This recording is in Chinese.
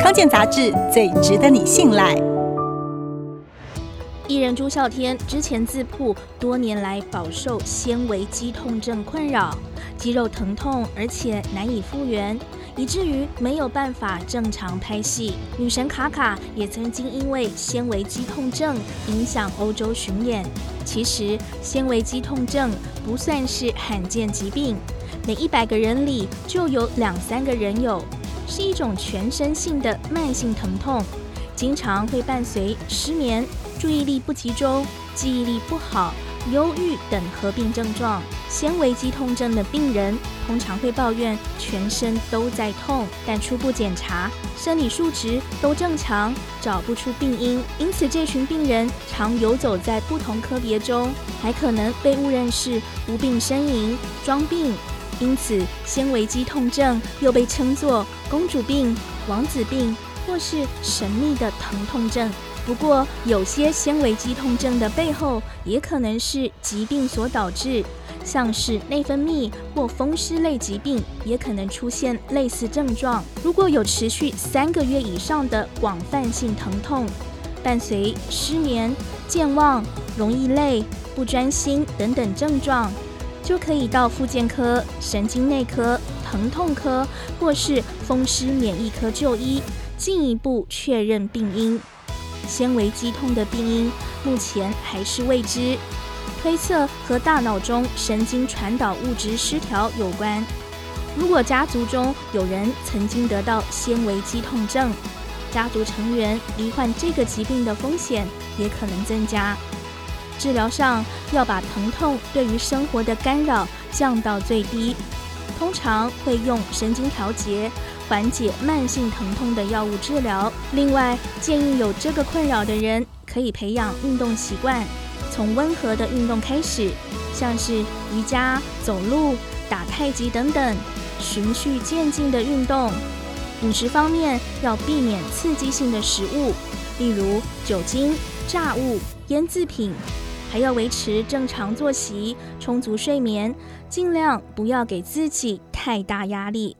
康健杂志最值得你信赖。艺人朱孝天之前自曝多年来饱受纤维肌痛症困扰，肌肉疼痛，而且难以复原。以至于没有办法正常拍戏。女神卡卡也曾经因为纤维肌痛症影响欧洲巡演。其实，纤维肌痛症不算是罕见疾病，每一百个人里就有两三个人有，是一种全身性的慢性疼痛，经常会伴随失眠、注意力不集中、记忆力不好。忧郁等合并症状，纤维肌痛症的病人通常会抱怨全身都在痛，但初步检查生理数值都正常，找不出病因。因此，这群病人常游走在不同科别中，还可能被误认是无病呻吟、装病。因此，纤维肌痛症又被称作“公主病”、“王子病”或是神秘的疼痛症。不过，有些纤维肌痛症的背后也可能是疾病所导致，像是内分泌或风湿类疾病，也可能出现类似症状。如果有持续三个月以上的广泛性疼痛，伴随失眠、健忘、容易累、不专心等等症状，就可以到复健科、神经内科、疼痛科或是风湿免疫科就医，进一步确认病因。纤维肌痛的病因目前还是未知，推测和大脑中神经传导物质失调有关。如果家族中有人曾经得到纤维肌痛症，家族成员罹患这个疾病的风险也可能增加。治疗上要把疼痛对于生活的干扰降到最低，通常会用神经调节。缓解慢性疼痛的药物治疗。另外，建议有这个困扰的人可以培养运动习惯，从温和的运动开始，像是瑜伽、走路、打太极等等，循序渐进的运动。饮食方面要避免刺激性的食物，例如酒精、炸物、腌制品，还要维持正常作息、充足睡眠，尽量不要给自己太大压力。